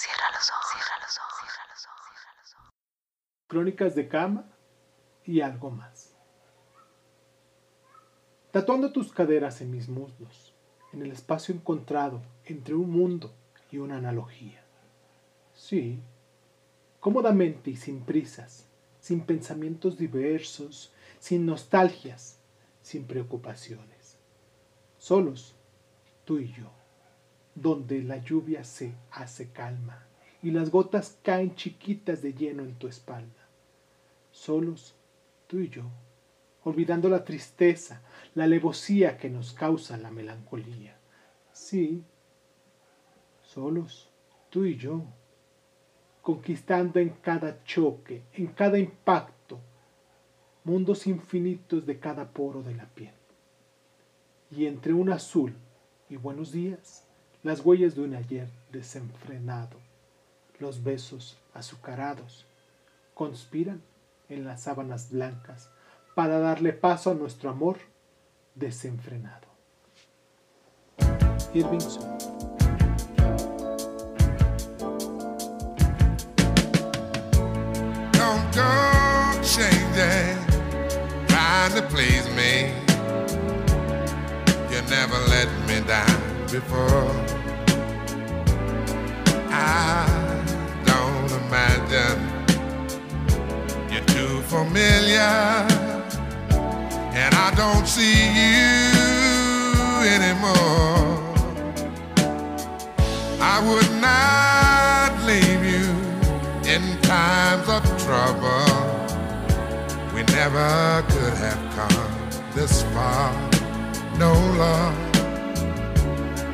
Cierra los ojos, cierra los ojos, cierra los ojos. Crónicas de cama y algo más. Tatuando tus caderas en mis muslos, en el espacio encontrado entre un mundo y una analogía. Sí, cómodamente y sin prisas, sin pensamientos diversos, sin nostalgias, sin preocupaciones. Solos, tú y yo, donde la lluvia se hace calma y las gotas caen chiquitas de lleno en tu espalda. Solos, tú y yo, olvidando la tristeza, la alevosía que nos causa la melancolía. Sí, solos, tú y yo, conquistando en cada choque, en cada impacto, mundos infinitos de cada poro de la piel. Y entre un azul y buenos días, las huellas de un ayer desenfrenado, los besos azucarados, conspiran en las sábanas blancas para darle paso a nuestro amor desenfrenado. Irving. Don't go trying to please me. You never let me down before. I don't imagine you're too familiar, and I don't see you anymore. I would not leave you in times of trouble. We never could have come this far. No love.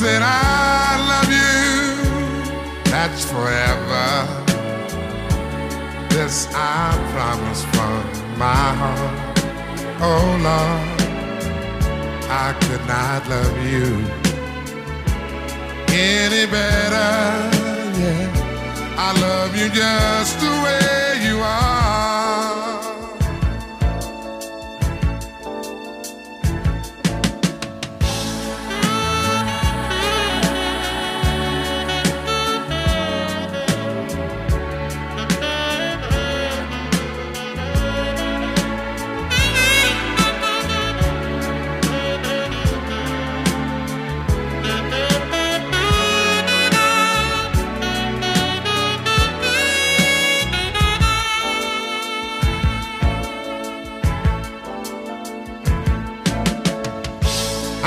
said I love you. That's forever. This I promise from my heart. Oh Lord. I could not love you any better. Yeah, I love you just the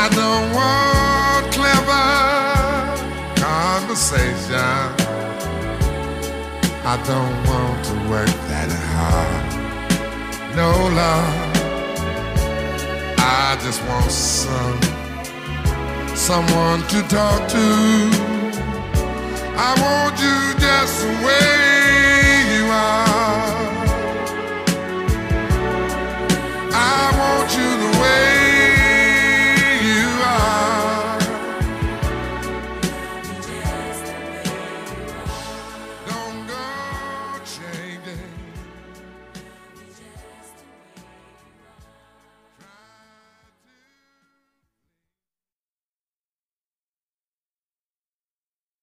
I don't want clever conversation. I don't want to work that hard. No love. I just want some someone to talk to. I want you just the way.